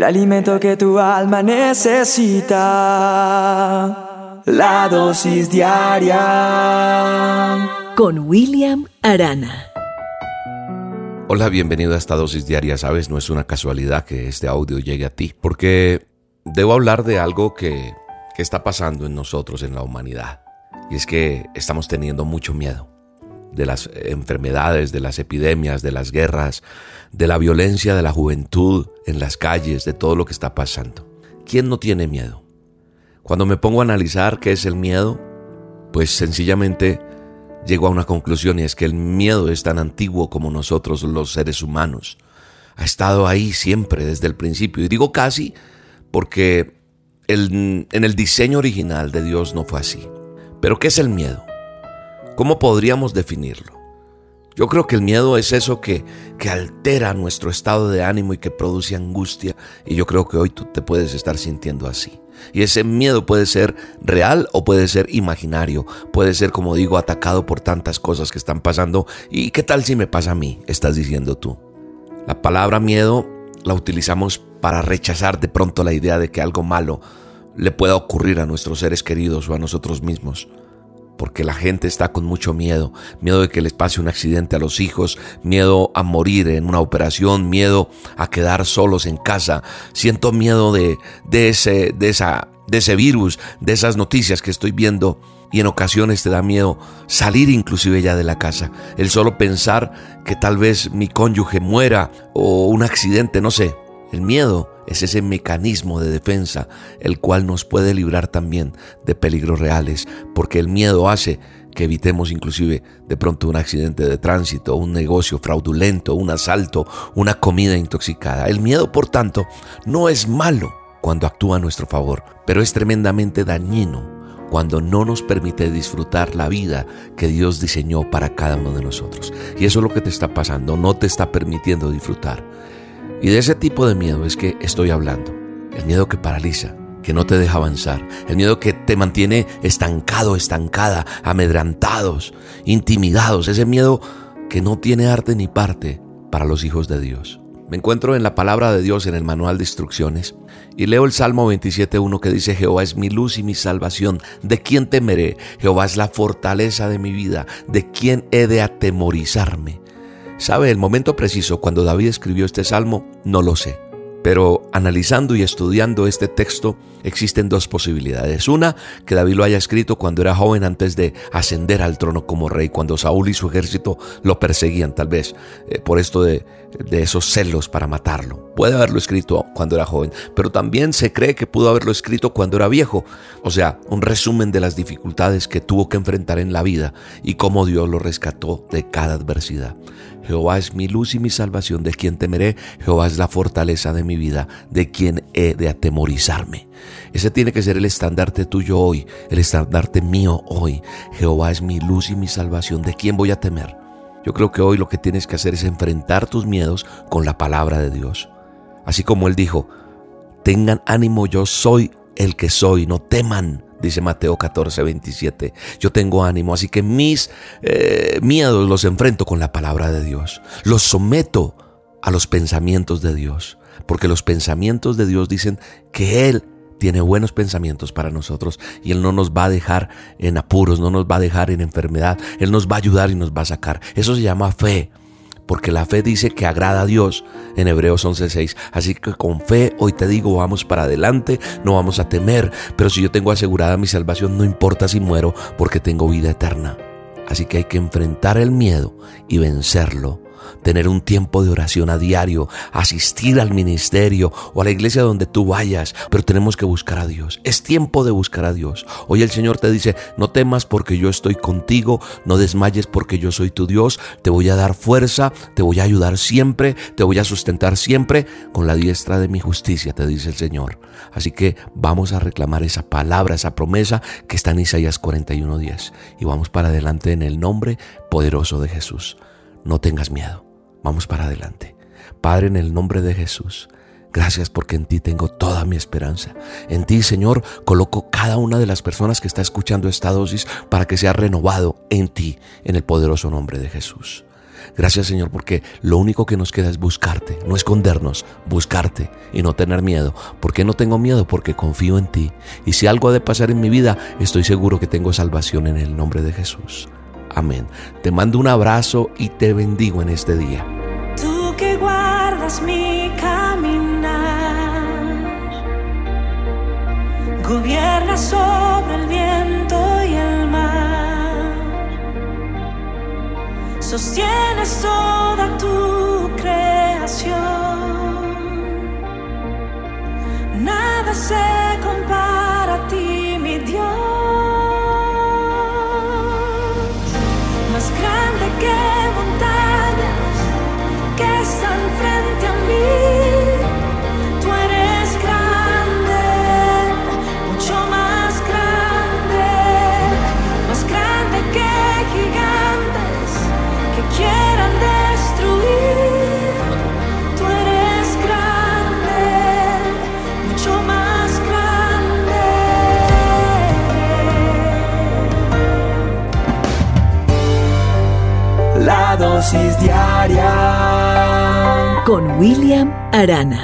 el alimento que tu alma necesita. La dosis diaria con William Arana. Hola, bienvenido a esta dosis diaria. Sabes, no es una casualidad que este audio llegue a ti, porque debo hablar de algo que, que está pasando en nosotros, en la humanidad. Y es que estamos teniendo mucho miedo de las enfermedades, de las epidemias, de las guerras, de la violencia de la juventud en las calles, de todo lo que está pasando. ¿Quién no tiene miedo? Cuando me pongo a analizar qué es el miedo, pues sencillamente llego a una conclusión y es que el miedo es tan antiguo como nosotros los seres humanos. Ha estado ahí siempre desde el principio. Y digo casi porque en el diseño original de Dios no fue así. Pero ¿qué es el miedo? ¿Cómo podríamos definirlo? Yo creo que el miedo es eso que, que altera nuestro estado de ánimo y que produce angustia. Y yo creo que hoy tú te puedes estar sintiendo así. Y ese miedo puede ser real o puede ser imaginario. Puede ser, como digo, atacado por tantas cosas que están pasando. ¿Y qué tal si me pasa a mí? Estás diciendo tú. La palabra miedo la utilizamos para rechazar de pronto la idea de que algo malo le pueda ocurrir a nuestros seres queridos o a nosotros mismos porque la gente está con mucho miedo, miedo de que les pase un accidente a los hijos, miedo a morir en una operación, miedo a quedar solos en casa. Siento miedo de, de, ese, de, esa, de ese virus, de esas noticias que estoy viendo y en ocasiones te da miedo salir inclusive ya de la casa. El solo pensar que tal vez mi cónyuge muera o un accidente, no sé. El miedo es ese mecanismo de defensa el cual nos puede librar también de peligros reales, porque el miedo hace que evitemos inclusive de pronto un accidente de tránsito, un negocio fraudulento, un asalto, una comida intoxicada. El miedo, por tanto, no es malo cuando actúa a nuestro favor, pero es tremendamente dañino cuando no nos permite disfrutar la vida que Dios diseñó para cada uno de nosotros. Y eso es lo que te está pasando, no te está permitiendo disfrutar. Y de ese tipo de miedo es que estoy hablando. El miedo que paraliza, que no te deja avanzar. El miedo que te mantiene estancado, estancada, amedrantados, intimidados. Ese miedo que no tiene arte ni parte para los hijos de Dios. Me encuentro en la palabra de Dios en el manual de instrucciones y leo el Salmo 27.1 que dice, Jehová es mi luz y mi salvación, ¿de quién temeré? Jehová es la fortaleza de mi vida, ¿de quién he de atemorizarme? ¿Sabe el momento preciso cuando David escribió este salmo? No lo sé. Pero analizando y estudiando este texto existen dos posibilidades. Una, que David lo haya escrito cuando era joven antes de ascender al trono como rey, cuando Saúl y su ejército lo perseguían tal vez eh, por esto de, de esos celos para matarlo. Puede haberlo escrito cuando era joven, pero también se cree que pudo haberlo escrito cuando era viejo. O sea, un resumen de las dificultades que tuvo que enfrentar en la vida y cómo Dios lo rescató de cada adversidad. Jehová es mi luz y mi salvación, de quien temeré. Jehová es la fortaleza de mi vida, de quien he de atemorizarme. Ese tiene que ser el estandarte tuyo hoy, el estandarte mío hoy. Jehová es mi luz y mi salvación, ¿de quién voy a temer? Yo creo que hoy lo que tienes que hacer es enfrentar tus miedos con la palabra de Dios. Así como Él dijo, tengan ánimo, yo soy el que soy, no teman dice Mateo 14, 27. Yo tengo ánimo, así que mis eh, miedos los enfrento con la palabra de Dios. Los someto a los pensamientos de Dios, porque los pensamientos de Dios dicen que Él tiene buenos pensamientos para nosotros y Él no nos va a dejar en apuros, no nos va a dejar en enfermedad, Él nos va a ayudar y nos va a sacar. Eso se llama fe porque la fe dice que agrada a Dios en Hebreos 11:6. Así que con fe hoy te digo, vamos para adelante, no vamos a temer, pero si yo tengo asegurada mi salvación, no importa si muero, porque tengo vida eterna. Así que hay que enfrentar el miedo y vencerlo tener un tiempo de oración a diario, asistir al ministerio o a la iglesia donde tú vayas, pero tenemos que buscar a Dios. Es tiempo de buscar a Dios. Hoy el Señor te dice, no temas porque yo estoy contigo, no desmayes porque yo soy tu Dios, te voy a dar fuerza, te voy a ayudar siempre, te voy a sustentar siempre con la diestra de mi justicia, te dice el Señor. Así que vamos a reclamar esa palabra, esa promesa que está en Isaías 41:10 y vamos para adelante en el nombre poderoso de Jesús no tengas miedo, vamos para adelante. Padre, en el nombre de Jesús, Gracias porque en ti tengo toda mi esperanza. En ti, Señor, coloco cada una de las personas que está escuchando esta dosis para que sea renovado en ti, en el poderoso nombre de Jesús. Gracias, Señor, porque lo único que nos queda es buscarte, no escondernos, buscarte y no tener miedo. ¿Por qué no tengo miedo? Porque confío en ti. Y si algo ha de pasar en mi vida, estoy seguro que tengo salvación en el nombre de Jesús. Amén. Te mando un abrazo y te bendigo en este día. Tú que guardas mi caminar, gobiernas sobre el viento y el mar, sostienes toda tu creación. Nada se con William Arana.